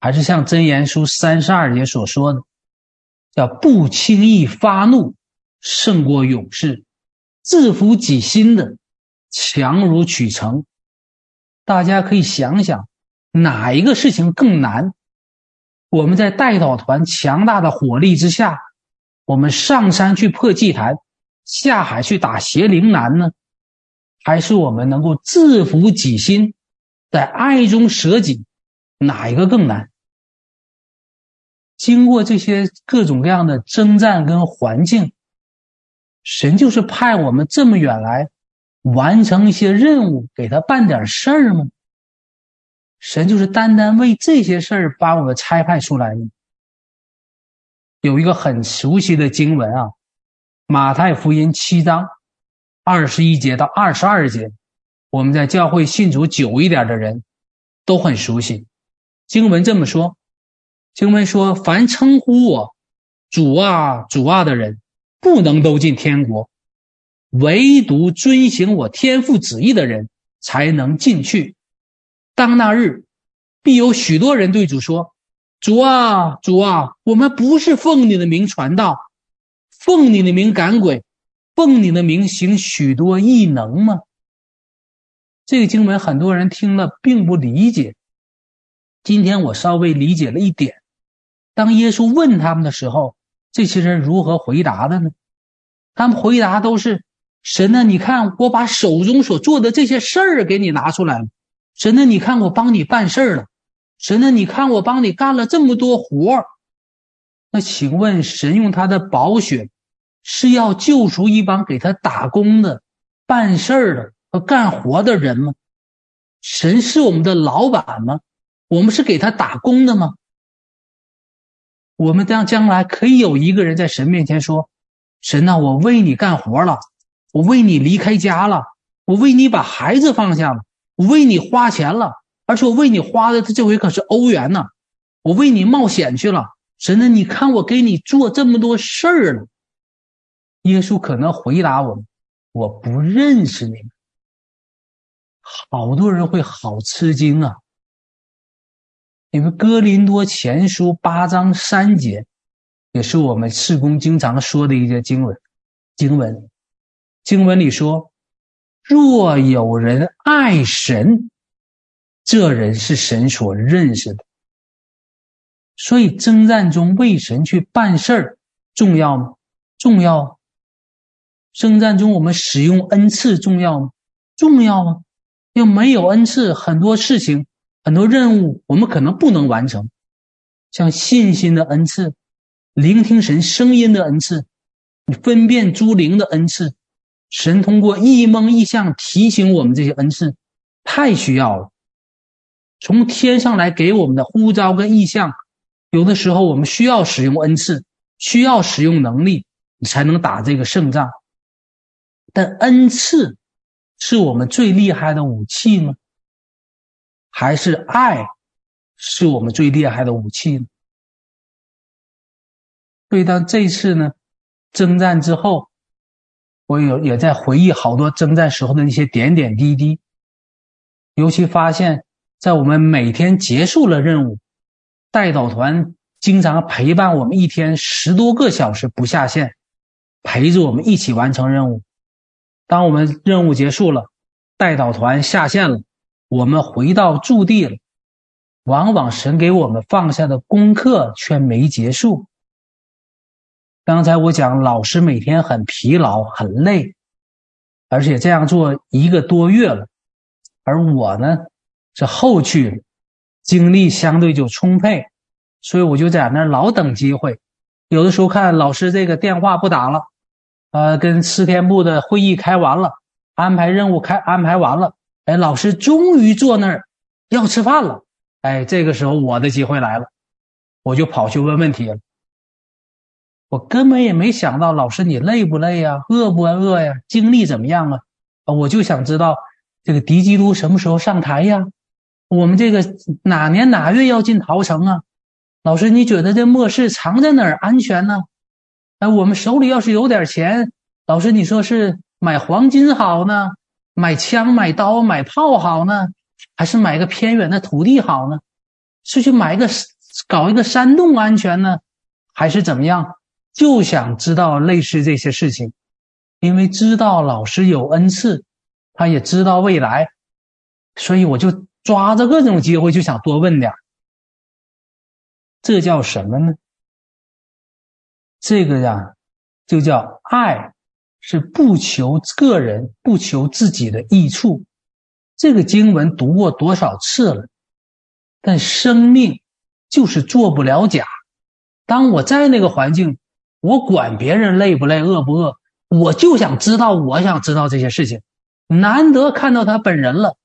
还是像箴言书三十二节所说的，叫不轻易发怒，胜过勇士；制服己心的，强如取城。大家可以想想，哪一个事情更难？我们在代祷团强大的火力之下，我们上山去破祭坛。下海去打邪灵难呢，还是我们能够制服己心，在爱中舍己，哪一个更难？经过这些各种各样的征战跟环境，神就是派我们这么远来，完成一些任务，给他办点事儿吗？神就是单单为这些事儿把我们差派出来的？有一个很熟悉的经文啊。马太福音七章二十一节到二十二节，我们在教会信主久一点的人都很熟悉。经文这么说：经文说，凡称呼我主啊、主啊的人，不能都进天国；唯独遵行我天父旨意的人，才能进去。当那日，必有许多人对主说：“主啊、主啊，我们不是奉你的名传道。”奉你的名赶鬼，奉你的名行许多异能吗？这个经文很多人听了并不理解。今天我稍微理解了一点。当耶稣问他们的时候，这些人如何回答的呢？他们回答都是：“神呢，你看我把手中所做的这些事儿给你拿出来了。神呢，你看我帮你办事儿了。神呢，你看我帮你干了这么多活儿。”那请问，神用他的宝血是要救赎一帮给他打工的、办事儿的和干活的人吗？神是我们的老板吗？我们是给他打工的吗？我们这样将来可以有一个人在神面前说：“神呐，我为你干活了，我为你离开家了，我为你把孩子放下了，我为你花钱了，而且我为你花的这回可是欧元呢，我为你冒险去了。”神呐？你看我给你做这么多事儿了，耶稣可能回答我们：“我不认识你们。”好多人会好吃惊啊！因为哥林多前书八章三节，也是我们事工经常说的一些经文。经文经文里说：“若有人爱神，这人是神所认识的。”所以，征战中为神去办事儿重要吗？重要。征战中我们使用恩赐重要吗？重要吗？要没有恩赐，很多事情、很多任务我们可能不能完成。像信心的恩赐、聆听神声音的恩赐、你分辨诸灵的恩赐，神通过异梦异象提醒我们这些恩赐，太需要了。从天上来给我们的呼召跟异象。有的时候，我们需要使用恩赐，需要使用能力，你才能打这个胜仗。但恩赐是我们最厉害的武器吗？还是爱是我们最厉害的武器呢？所以，当这次呢，征战之后，我有也在回忆好多征战时候的那些点点滴滴，尤其发现，在我们每天结束了任务。带导团经常陪伴我们一天十多个小时不下线，陪着我们一起完成任务。当我们任务结束了，代祷团下线了，我们回到驻地了。往往神给我们放下的功课却没结束。刚才我讲，老师每天很疲劳、很累，而且这样做一个多月了，而我呢，是后去了。精力相对就充沛，所以我就在那老等机会。有的时候看老师这个电话不打了，呃，跟四天部的会议开完了，安排任务开安排完了，哎，老师终于坐那儿要吃饭了，哎，这个时候我的机会来了，我就跑去问问题了。我根本也没想到老师你累不累呀，饿不饿呀，精力怎么样啊？啊，我就想知道这个敌基督什么时候上台呀？我们这个哪年哪月要进桃城啊？老师，你觉得这末世藏在哪儿安全呢？哎，我们手里要是有点钱，老师你说是买黄金好呢，买枪、买刀、买炮好呢，还是买个偏远的土地好呢？是去买个搞一个山洞安全呢，还是怎么样？就想知道类似这些事情，因为知道老师有恩赐，他也知道未来，所以我就抓着各种机会就想多问点。这叫什么呢？这个呀，就叫爱，是不求个人，不求自己的益处。这个经文读过多少次了？但生命就是做不了假。当我在那个环境。我管别人累不累、饿不饿，我就想知道，我想知道这些事情。难得看到他本人了，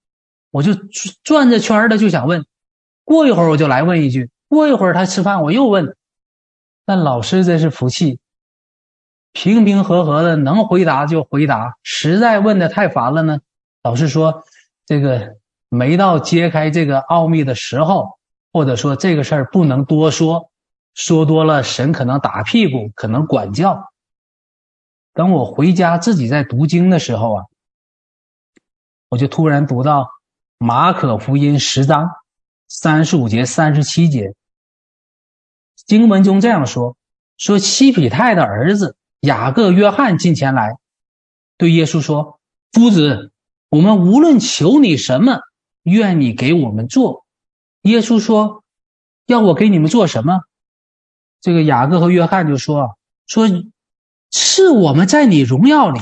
我就转着圈的就想问。过一会儿我就来问一句，过一会儿他吃饭我又问。但老师真是福气，平平和和的能回答就回答。实在问的太烦了呢，老师说这个没到揭开这个奥秘的时候，或者说这个事儿不能多说。说多了，神可能打屁股，可能管教。等我回家自己在读经的时候啊，我就突然读到马可福音十章三十五节、三十七节，经文中这样说：说西庇太的儿子雅各、约翰进前来，对耶稣说：“夫子，我们无论求你什么，愿你给我们做。”耶稣说：“要我给你们做什么？”这个雅各和约翰就说：“说是我们在你荣耀里，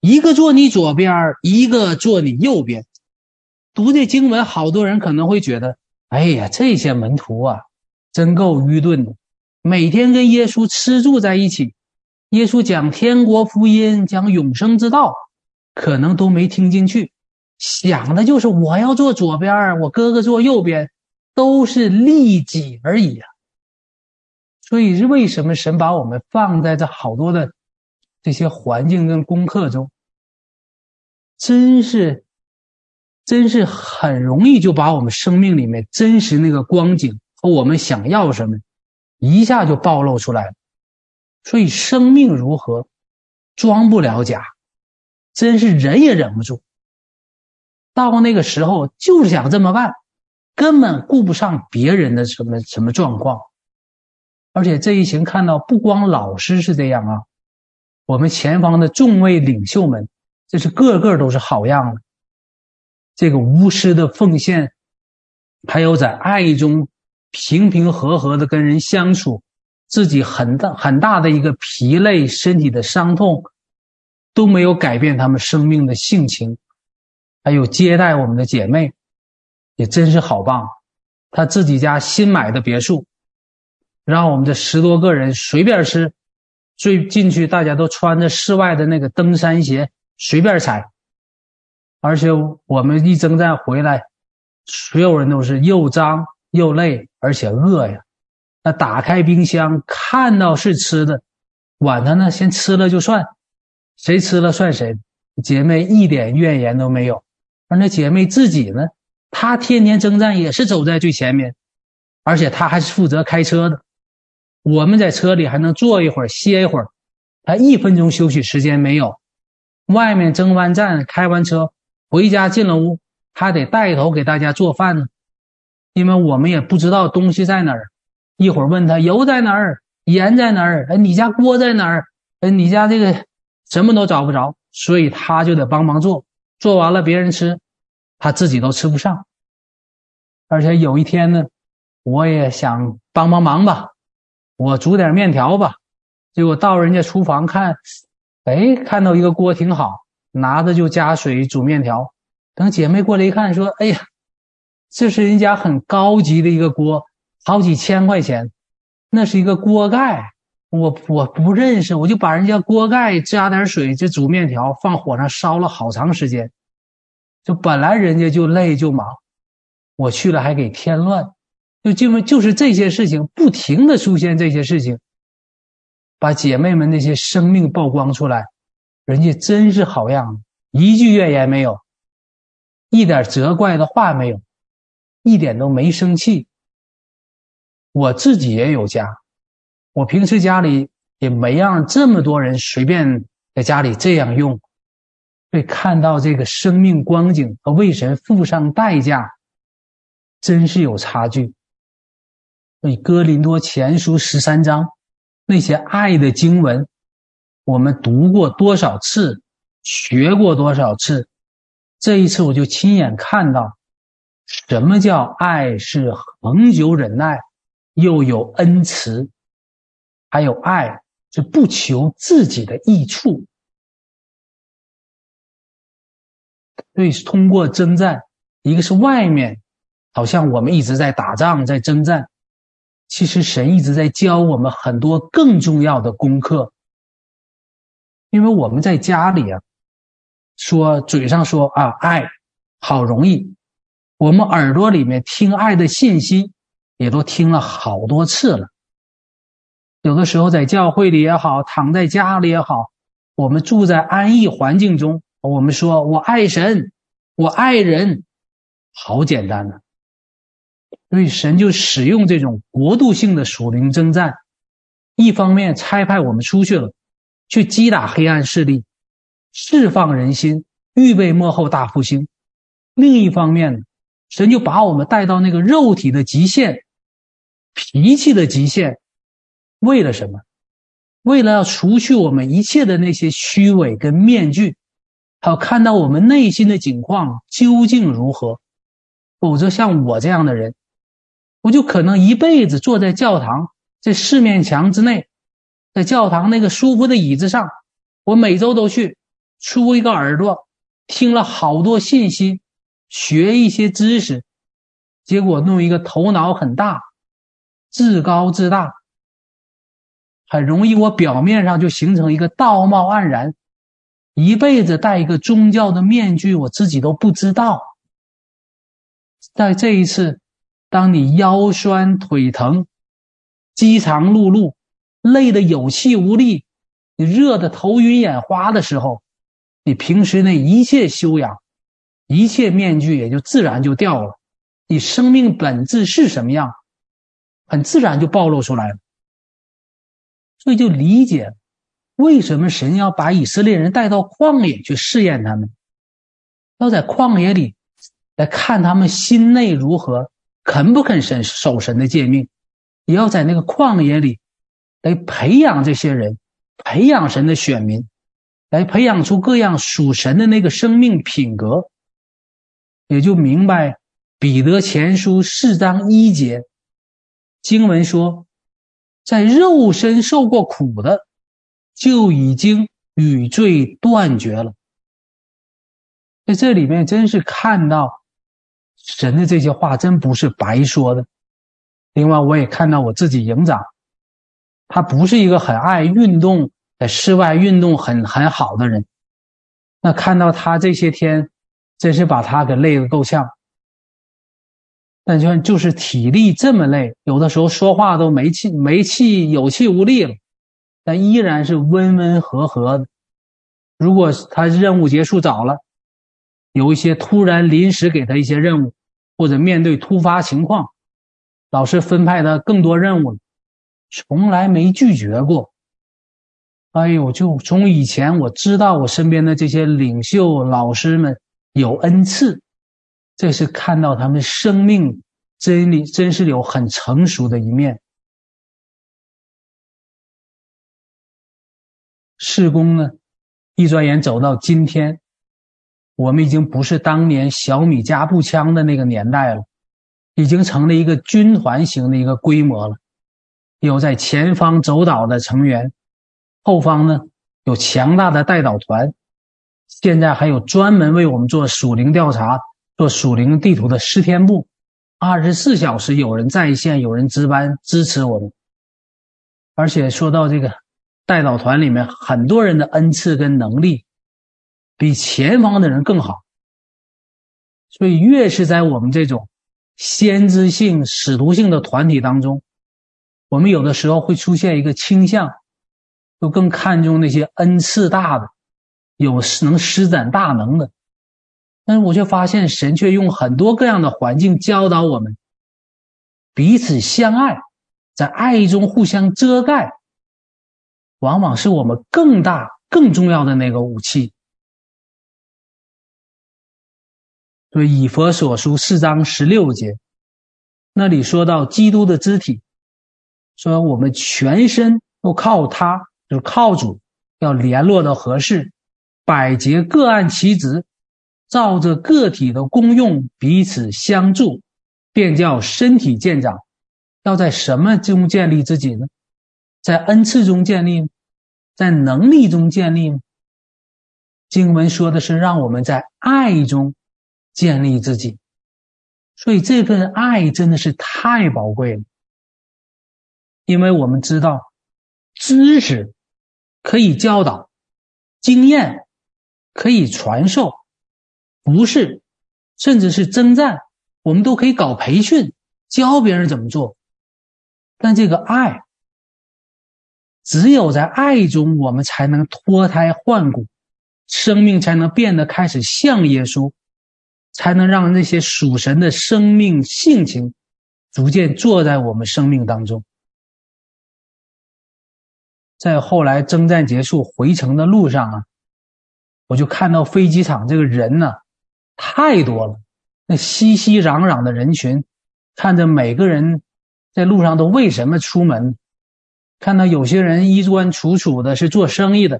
一个坐你左边，一个坐你右边。”读这经文，好多人可能会觉得：“哎呀，这些门徒啊，真够愚钝的，每天跟耶稣吃住在一起，耶稣讲天国福音，讲永生之道，可能都没听进去，想的就是我要坐左边，我哥哥坐右边，都是利己而已啊。”所以为什么神把我们放在这好多的这些环境跟功课中，真是，真是很容易就把我们生命里面真实那个光景和我们想要什么，一下就暴露出来了。所以生命如何，装不了假，真是忍也忍不住。到那个时候就是想这么办，根本顾不上别人的什么什么状况。而且这一行看到，不光老师是这样啊，我们前方的众位领袖们，这是个个都是好样的。这个无私的奉献，还有在爱中平平和和的跟人相处，自己很大很大的一个疲累，身体的伤痛，都没有改变他们生命的性情。还有接待我们的姐妹，也真是好棒。他自己家新买的别墅。让我们这十多个人随便吃，最进去大家都穿着室外的那个登山鞋，随便踩。而且我们一征战回来，所有人都是又脏又累，而且饿呀。那打开冰箱，看到是吃的，管他呢先吃了就算，谁吃了算谁。姐妹一点怨言都没有。而那姐妹自己呢，她天天征战也是走在最前面，而且她还是负责开车的。我们在车里还能坐一会儿歇一会儿，他一分钟休息时间没有。外面征完战开完车回家进了屋，还得带头给大家做饭呢，因为我们也不知道东西在哪儿。一会儿问他油在哪儿，盐在哪儿，哎，你家锅在哪儿？哎，你家这个什么都找不着，所以他就得帮忙做。做完了别人吃，他自己都吃不上。而且有一天呢，我也想帮帮忙吧。我煮点面条吧，结果到人家厨房看，哎，看到一个锅挺好，拿着就加水煮面条。等姐妹过来一看，说：“哎呀，这是人家很高级的一个锅，好几千块钱，那是一个锅盖，我我不认识，我就把人家锅盖加点水就煮面条，放火上烧了好长时间。就本来人家就累就忙，我去了还给添乱。”就因为就是这些事情不停的出现，这些事情把姐妹们那些生命曝光出来，人家真是好样的，一句怨言没有，一点责怪的话没有，一点都没生气。我自己也有家，我平时家里也没让这么多人随便在家里这样用。被看到这个生命光景和为神付上代价，真是有差距。所以哥林多前书十三章那些爱的经文，我们读过多少次，学过多少次，这一次我就亲眼看到，什么叫爱是恒久忍耐，又有恩慈，还有爱是不求自己的益处。所以，通过征战，一个是外面，好像我们一直在打仗，在征战，其实神一直在教我们很多更重要的功课。因为我们在家里啊，说嘴上说啊爱，好容易，我们耳朵里面听爱的信息，也都听了好多次了。有的时候在教会里也好，躺在家里也好，我们住在安逸环境中。我们说，我爱神，我爱人，好简单呢。所以神就使用这种国度性的属灵征战，一方面差派我们出去了，去击打黑暗势力，释放人心，预备幕后大复兴；另一方面呢，神就把我们带到那个肉体的极限、脾气的极限，为了什么？为了要除去我们一切的那些虚伪跟面具。好，看到我们内心的景况究竟如何，否则像我这样的人，我就可能一辈子坐在教堂这四面墙之内，在教堂那个舒服的椅子上，我每周都去出一个耳朵，听了好多信息，学一些知识，结果弄一个头脑很大，自高自大，很容易我表面上就形成一个道貌岸然。一辈子戴一个宗教的面具，我自己都不知道。在这一次，当你腰酸腿疼、饥肠辘辘、累得有气无力、你热得头晕眼花的时候，你平时那一切修养、一切面具也就自然就掉了。你生命本质是什么样，很自然就暴露出来了。所以就理解。为什么神要把以色列人带到旷野去试验他们？要在旷野里来看他们心内如何，肯不肯神守神的诫命？也要在那个旷野里来培养这些人，培养神的选民，来培养出各样属神的那个生命品格。也就明白彼得前书四章一节经文说，在肉身受过苦的。就已经与罪断绝了，在这里面真是看到神的这些话，真不是白说的。另外，我也看到我自己营长，他不是一个很爱运动，在室外运动很很好的人。那看到他这些天，真是把他给累得够呛。但就就是体力这么累，有的时候说话都没气没气，有气无力了。但依然是温温和和的。如果他任务结束早了，有一些突然临时给他一些任务，或者面对突发情况，老师分派他更多任务了，从来没拒绝过。哎呦，就从以前我知道我身边的这些领袖老师们有恩赐，这是看到他们生命真理真是有很成熟的一面。事工呢，一转眼走到今天，我们已经不是当年小米加步枪的那个年代了，已经成了一个军团型的一个规模了。有在前方走导的成员，后方呢有强大的带导团，现在还有专门为我们做属灵调查、做属灵地图的诗天部，二十四小时有人在线，有人值班支持我们。而且说到这个。代祷团里面很多人的恩赐跟能力，比前方的人更好。所以越是在我们这种先知性、使徒性的团体当中，我们有的时候会出现一个倾向，就更看重那些恩赐大的，有能施展大能的。但是我却发现，神却用很多各样的环境教导我们彼此相爱，在爱中互相遮盖，往往是我们更大、更重要的那个武器。所以，以弗所书四章十六节，那里说到基督的肢体，说我们全身都靠他，就是靠主，要联络到合适，百节各按其职。照着个体的功用彼此相助，便叫身体健长。要在什么中建立自己呢？在恩赐中建立，在能力中建立。经文说的是让我们在爱中建立自己，所以这份爱真的是太宝贵了。因为我们知道，知识可以教导，经验可以传授。不是，甚至是征战，我们都可以搞培训，教别人怎么做。但这个爱，只有在爱中，我们才能脱胎换骨，生命才能变得开始像耶稣，才能让那些属神的生命性情逐渐坐在我们生命当中。在后来征战结束回程的路上啊，我就看到飞机场这个人呢。太多了，那熙熙攘攘的人群，看着每个人在路上都为什么出门？看到有些人衣冠楚楚的，是做生意的；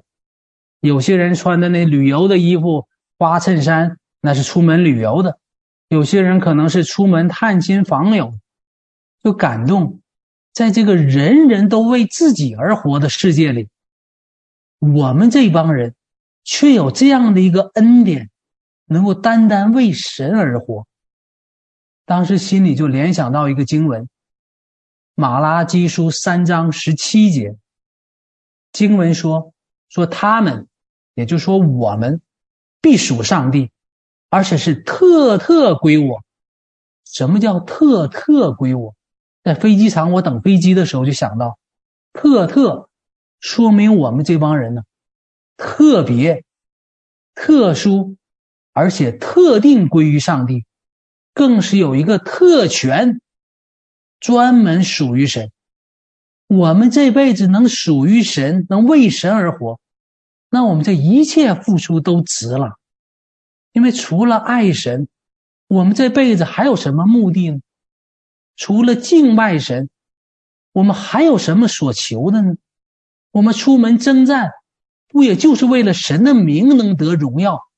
有些人穿的那旅游的衣服，花衬衫，那是出门旅游的；有些人可能是出门探亲访友，就感动，在这个人人都为自己而活的世界里，我们这帮人却有这样的一个恩典。能够单单为神而活，当时心里就联想到一个经文，《马拉基书》三章十七节，经文说：“说他们，也就说我们，必属上帝，而且是特特归我。什么叫特特归我？在飞机场，我等飞机的时候就想到，特特，说明我们这帮人呢，特别，特殊。”而且特定归于上帝，更是有一个特权，专门属于神。我们这辈子能属于神，能为神而活，那我们这一切付出都值了。因为除了爱神，我们这辈子还有什么目的呢？除了敬拜神，我们还有什么所求的呢？我们出门征战，不也就是为了神的名能得荣耀？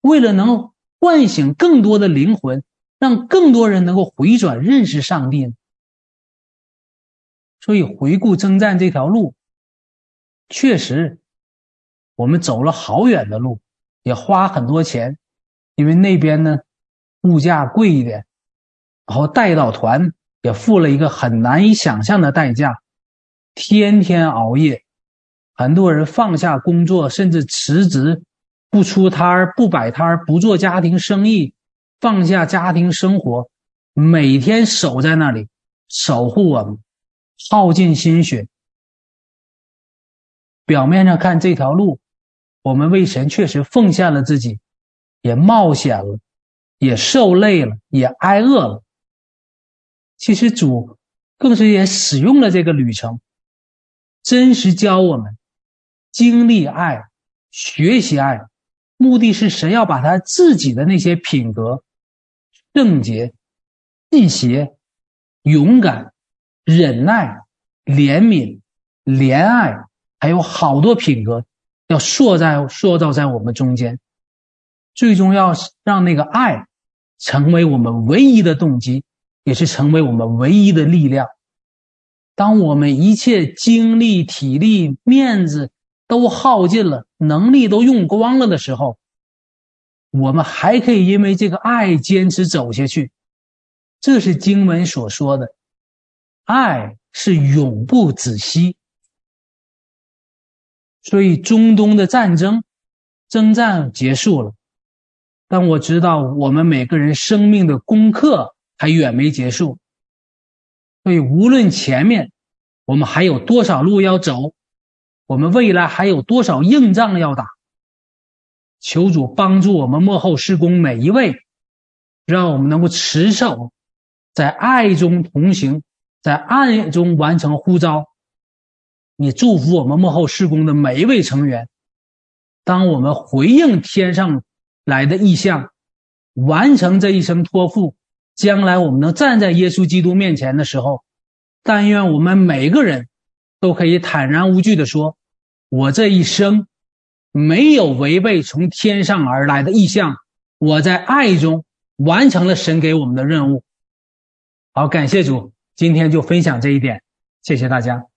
为了能唤醒更多的灵魂，让更多人能够回转认识上帝，所以回顾征战这条路，确实我们走了好远的路，也花很多钱，因为那边呢物价贵一点，然后带导团也付了一个很难以想象的代价，天天熬夜，很多人放下工作，甚至辞职。不出摊儿，不摆摊儿，不做家庭生意，放下家庭生活，每天守在那里守护我们，耗尽心血。表面上看这条路，我们为神确实奉献了自己，也冒险了，也受累了，也挨饿了。其实主更是也使用了这个旅程，真实教我们经历爱，学习爱。目的是神要把他自己的那些品格、圣洁、信邪、勇敢、忍耐、怜悯、怜爱，还有好多品格，要塑在塑造在我们中间，最终要让那个爱成为我们唯一的动机，也是成为我们唯一的力量。当我们一切精力、体力、面子都耗尽了。能力都用光了的时候，我们还可以因为这个爱坚持走下去。这是经文所说的，爱是永不止息。所以中东的战争征战结束了，但我知道我们每个人生命的功课还远没结束。所以无论前面我们还有多少路要走。我们未来还有多少硬仗要打？求主帮助我们幕后施工每一位，让我们能够持守在爱中同行，在爱中完成呼召。你祝福我们幕后施工的每一位成员。当我们回应天上来的意象，完成这一生托付，将来我们能站在耶稣基督面前的时候，但愿我们每个人都可以坦然无惧地说：“我这一生没有违背从天上而来的意向，我在爱中完成了神给我们的任务。”好，感谢主，今天就分享这一点，谢谢大家。